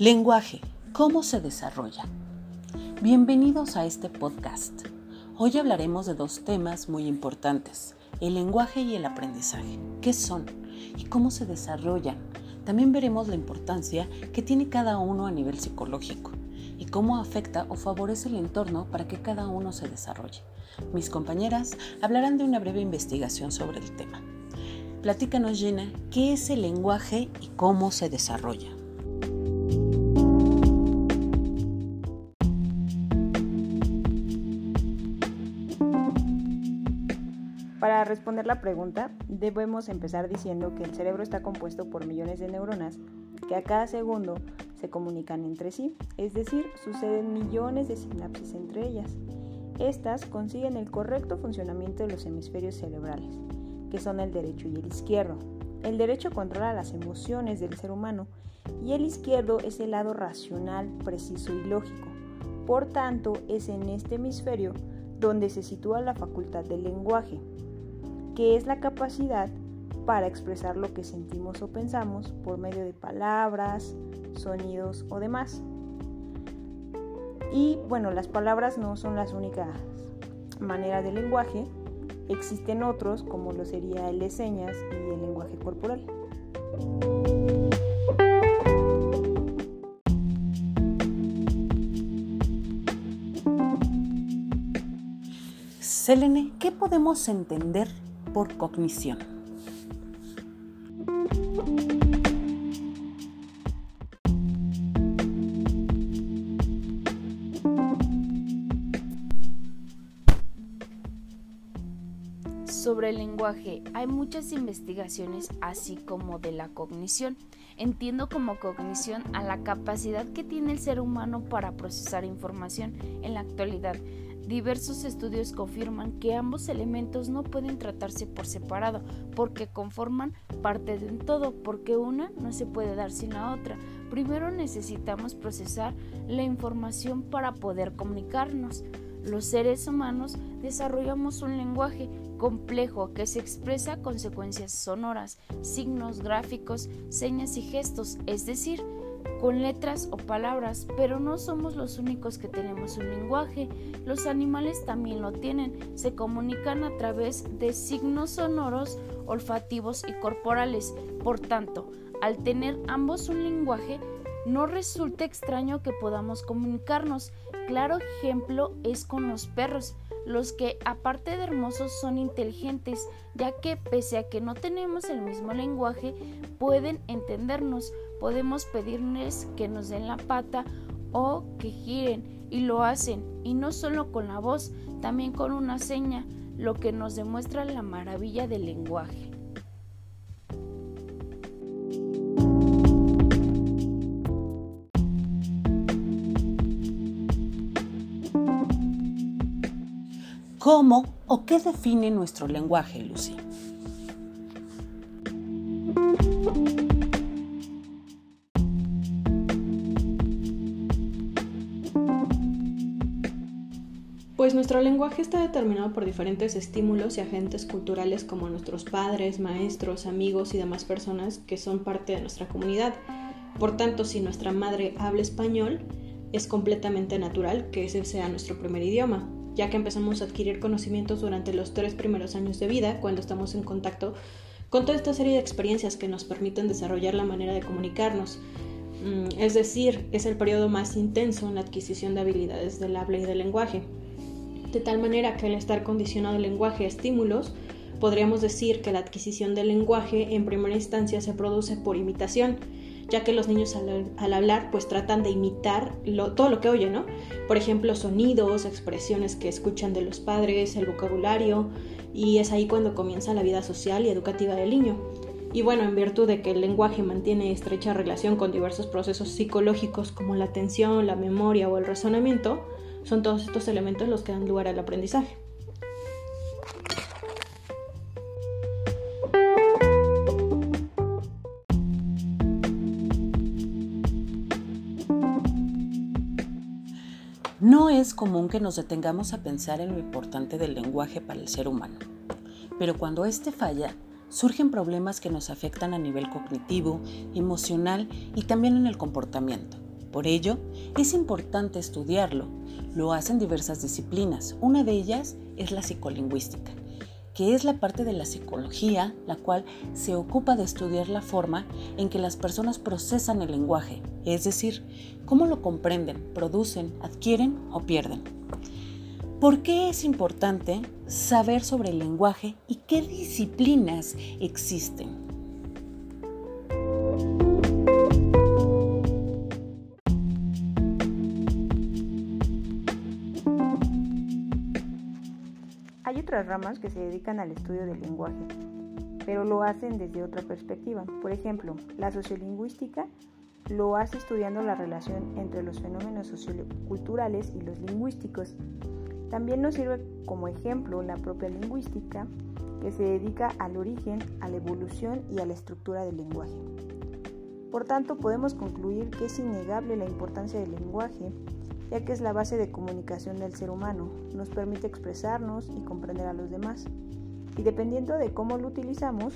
Lenguaje, ¿cómo se desarrolla? Bienvenidos a este podcast. Hoy hablaremos de dos temas muy importantes, el lenguaje y el aprendizaje. ¿Qué son y cómo se desarrollan? También veremos la importancia que tiene cada uno a nivel psicológico y cómo afecta o favorece el entorno para que cada uno se desarrolle. Mis compañeras hablarán de una breve investigación sobre el tema. Platícanos, Gina, qué es el lenguaje y cómo se desarrolla. Responder la pregunta, debemos empezar diciendo que el cerebro está compuesto por millones de neuronas que a cada segundo se comunican entre sí, es decir, suceden millones de sinapsis entre ellas. Estas consiguen el correcto funcionamiento de los hemisferios cerebrales, que son el derecho y el izquierdo. El derecho controla las emociones del ser humano y el izquierdo es el lado racional, preciso y lógico. Por tanto, es en este hemisferio donde se sitúa la facultad del lenguaje, que es la capacidad para expresar lo que sentimos o pensamos por medio de palabras, sonidos o demás. Y bueno, las palabras no son las únicas maneras de lenguaje, existen otros como lo sería el de señas y el lenguaje corporal. Selene, ¿qué podemos entender por cognición. Sobre el lenguaje hay muchas investigaciones así como de la cognición. Entiendo como cognición a la capacidad que tiene el ser humano para procesar información en la actualidad Diversos estudios confirman que ambos elementos no pueden tratarse por separado porque conforman parte de un todo, porque una no se puede dar sin la otra. Primero necesitamos procesar la información para poder comunicarnos. Los seres humanos desarrollamos un lenguaje complejo que se expresa consecuencias sonoras, signos gráficos, señas y gestos, es decir, con letras o palabras, pero no somos los únicos que tenemos un lenguaje. Los animales también lo tienen. Se comunican a través de signos sonoros, olfativos y corporales. Por tanto, al tener ambos un lenguaje, no resulta extraño que podamos comunicarnos. Claro ejemplo es con los perros, los que aparte de hermosos son inteligentes, ya que pese a que no tenemos el mismo lenguaje, pueden entendernos podemos pedirles que nos den la pata o que giren y lo hacen y no solo con la voz, también con una seña, lo que nos demuestra la maravilla del lenguaje. ¿Cómo o qué define nuestro lenguaje, Lucy? Nuestro lenguaje está determinado por diferentes estímulos y agentes culturales como nuestros padres, maestros, amigos y demás personas que son parte de nuestra comunidad. Por tanto, si nuestra madre habla español, es completamente natural que ese sea nuestro primer idioma, ya que empezamos a adquirir conocimientos durante los tres primeros años de vida, cuando estamos en contacto con toda esta serie de experiencias que nos permiten desarrollar la manera de comunicarnos. Mm, es decir, es el periodo más intenso en la adquisición de habilidades del habla y del lenguaje de tal manera que al estar condicionado el lenguaje a estímulos, podríamos decir que la adquisición del lenguaje en primera instancia se produce por imitación, ya que los niños al, hablar pues tratan de imitar todo lo que oyen, ¿no? Por ejemplo, sonidos, expresiones que escuchan de los padres, el vocabulario, y es ahí cuando comienza la vida social y educativa del niño. Y bueno, en virtud de que el lenguaje mantiene estrecha relación con diversos procesos psicológicos como la atención, la memoria o el razonamiento, son todos estos elementos los que dan lugar al aprendizaje. No es común que nos detengamos a pensar en lo importante del lenguaje para el ser humano, pero cuando éste falla, surgen problemas que nos afectan a nivel cognitivo, emocional y también en el comportamiento. Por ello, es importante estudiarlo. Lo hacen diversas disciplinas. Una de ellas es la psicolingüística, que es la parte de la psicología la cual se ocupa de estudiar la forma en que las personas procesan el lenguaje, es decir, cómo lo comprenden, producen, adquieren o pierden. ¿Por qué es importante saber sobre el lenguaje y qué disciplinas existen? Otras ramas que se dedican al estudio del lenguaje, pero lo hacen desde otra perspectiva. Por ejemplo, la sociolingüística lo hace estudiando la relación entre los fenómenos socioculturales y los lingüísticos. También nos sirve como ejemplo la propia lingüística, que se dedica al origen, a la evolución y a la estructura del lenguaje. Por tanto, podemos concluir que es innegable la importancia del lenguaje ya que es la base de comunicación del ser humano, nos permite expresarnos y comprender a los demás. Y dependiendo de cómo lo utilizamos,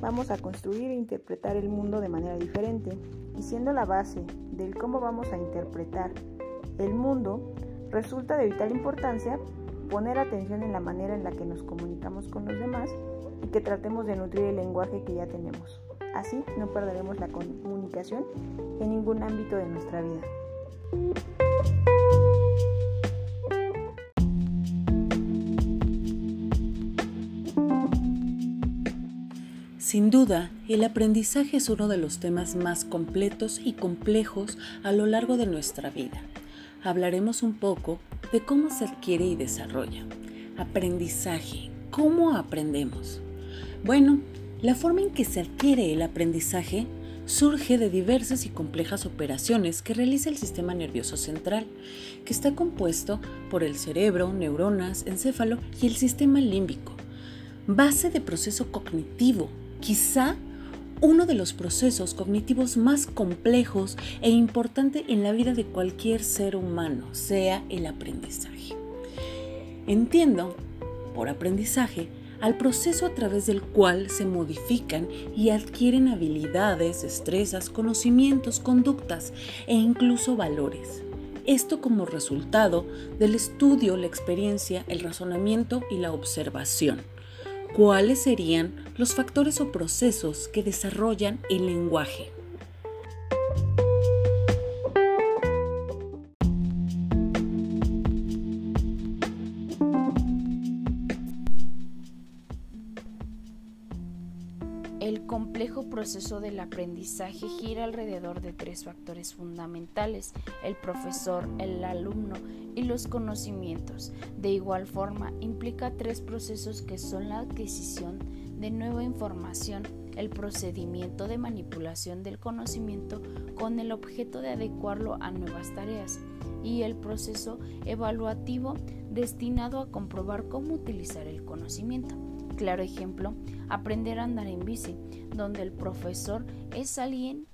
vamos a construir e interpretar el mundo de manera diferente. Y siendo la base del cómo vamos a interpretar el mundo, resulta de vital importancia poner atención en la manera en la que nos comunicamos con los demás y que tratemos de nutrir el lenguaje que ya tenemos. Así no perderemos la comunicación en ningún ámbito de nuestra vida. Sin duda, el aprendizaje es uno de los temas más completos y complejos a lo largo de nuestra vida. Hablaremos un poco de cómo se adquiere y desarrolla. Aprendizaje. ¿Cómo aprendemos? Bueno, la forma en que se adquiere el aprendizaje surge de diversas y complejas operaciones que realiza el sistema nervioso central, que está compuesto por el cerebro, neuronas, encéfalo y el sistema límbico, base de proceso cognitivo quizá uno de los procesos cognitivos más complejos e importante en la vida de cualquier ser humano, sea el aprendizaje. Entiendo, por aprendizaje, al proceso a través del cual se modifican y adquieren habilidades, destrezas, conocimientos, conductas e incluso valores. Esto como resultado del estudio, la experiencia, el razonamiento y la observación. ¿Cuáles serían los factores o procesos que desarrollan el lenguaje? El complejo proceso del aprendizaje gira alrededor de tres factores fundamentales, el profesor, el alumno y los conocimientos. De igual forma, implica tres procesos que son la adquisición de nueva información, el procedimiento de manipulación del conocimiento con el objeto de adecuarlo a nuevas tareas y el proceso evaluativo destinado a comprobar cómo utilizar el conocimiento. Claro ejemplo, aprender a andar en bici, donde el profesor es alguien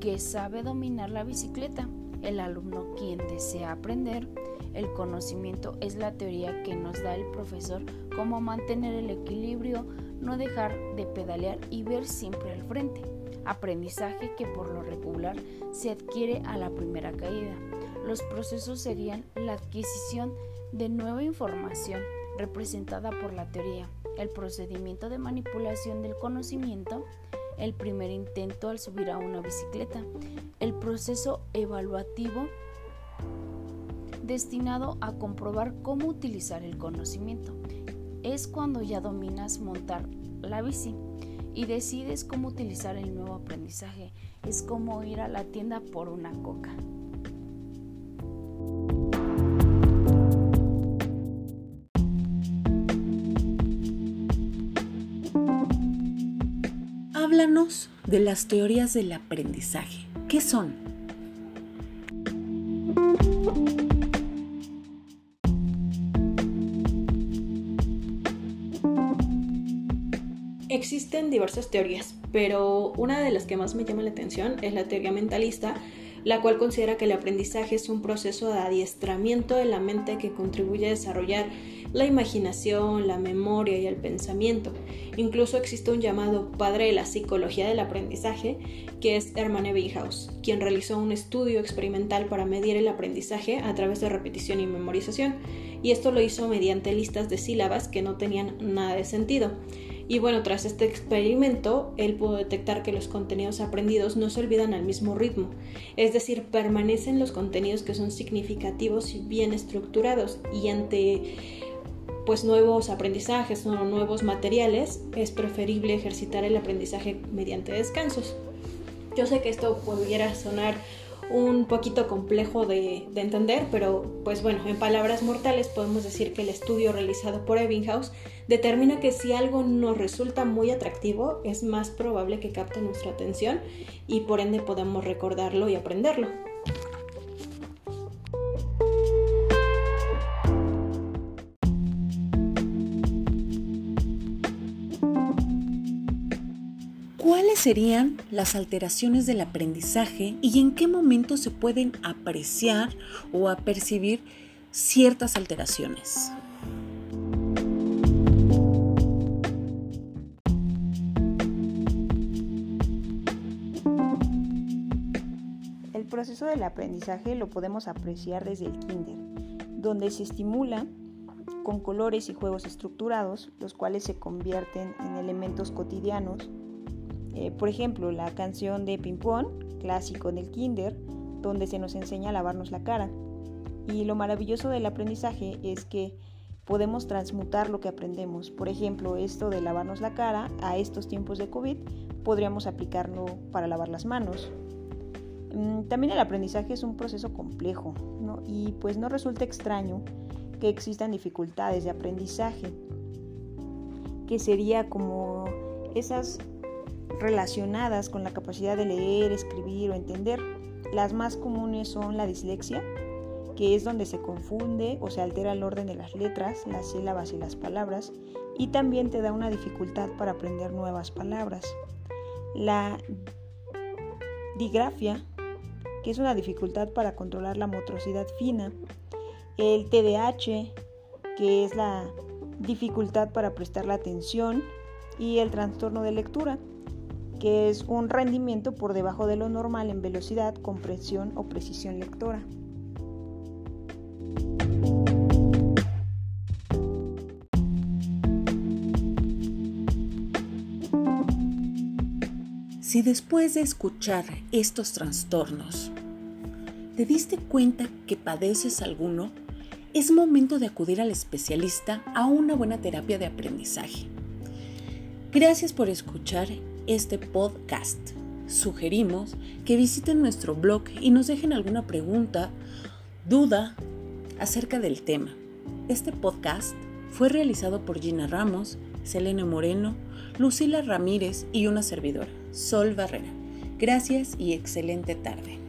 que sabe dominar la bicicleta, el alumno quien desea aprender, el conocimiento es la teoría que nos da el profesor cómo mantener el equilibrio, no dejar de pedalear y ver siempre al frente. Aprendizaje que por lo regular se adquiere a la primera caída. Los procesos serían la adquisición de nueva información representada por la teoría, el procedimiento de manipulación del conocimiento, el primer intento al subir a una bicicleta, el proceso evaluativo destinado a comprobar cómo utilizar el conocimiento. Es cuando ya dominas montar la bici y decides cómo utilizar el nuevo aprendizaje. Es como ir a la tienda por una coca. De las teorías del aprendizaje. ¿Qué son? Existen diversas teorías, pero una de las que más me llama la atención es la teoría mentalista, la cual considera que el aprendizaje es un proceso de adiestramiento de la mente que contribuye a desarrollar la imaginación, la memoria y el pensamiento. Incluso existe un llamado padre de la psicología del aprendizaje, que es Hermann Ebbinghaus, quien realizó un estudio experimental para medir el aprendizaje a través de repetición y memorización, y esto lo hizo mediante listas de sílabas que no tenían nada de sentido. Y bueno, tras este experimento, él pudo detectar que los contenidos aprendidos no se olvidan al mismo ritmo, es decir, permanecen los contenidos que son significativos y bien estructurados y ante pues nuevos aprendizajes o nuevos materiales es preferible ejercitar el aprendizaje mediante descansos. Yo sé que esto pudiera sonar un poquito complejo de, entender, pero pues bueno, en palabras mortales podemos decir que el estudio realizado por Ebbinghaus determina que si algo nos resulta muy atractivo, es más probable que capte nuestra atención y por ende podemos recordarlo y aprenderlo. ¿Cuáles serían las alteraciones del aprendizaje y en qué momento se pueden apreciar o apercibir ciertas alteraciones? El proceso del aprendizaje lo podemos apreciar desde el kinder, donde se estimula con colores y juegos estructurados, los cuales se convierten en elementos cotidianos eh, por ejemplo, la canción de Ping Pong, clásico del kinder, donde se nos enseña a lavarnos la cara. Y lo maravilloso del aprendizaje es que podemos transmutar lo que aprendemos. Por ejemplo, esto de lavarnos la cara a estos tiempos de COVID, podríamos aplicarlo para lavar las manos. Mm, también el aprendizaje es un proceso complejo y pues no resulta extraño que existan dificultades de aprendizaje, que sería como esas relacionadas con la capacidad de leer, escribir o entender. Las más comunes son la dislexia, que es donde se confunde o se altera el orden de las letras, las sílabas y las palabras, y también te da una dificultad para aprender nuevas palabras. La digrafia, que es una dificultad para controlar la motricidad fina. El TDAH, que es la dificultad para prestar la atención. Y el trastorno de lectura, que es un rendimiento por debajo de lo normal en velocidad, comprensión o precisión lectora. Si después de escuchar estos trastornos te diste cuenta que padeces alguno, es momento de acudir al especialista a una buena terapia de aprendizaje. Gracias por escuchar este podcast. Sugerimos que visiten nuestro blog y nos dejen alguna pregunta, duda acerca del tema. Este podcast fue realizado por Gina Ramos, Selena Moreno, Lucila Ramírez y una servidora, Sol Barrera. Gracias y excelente tarde.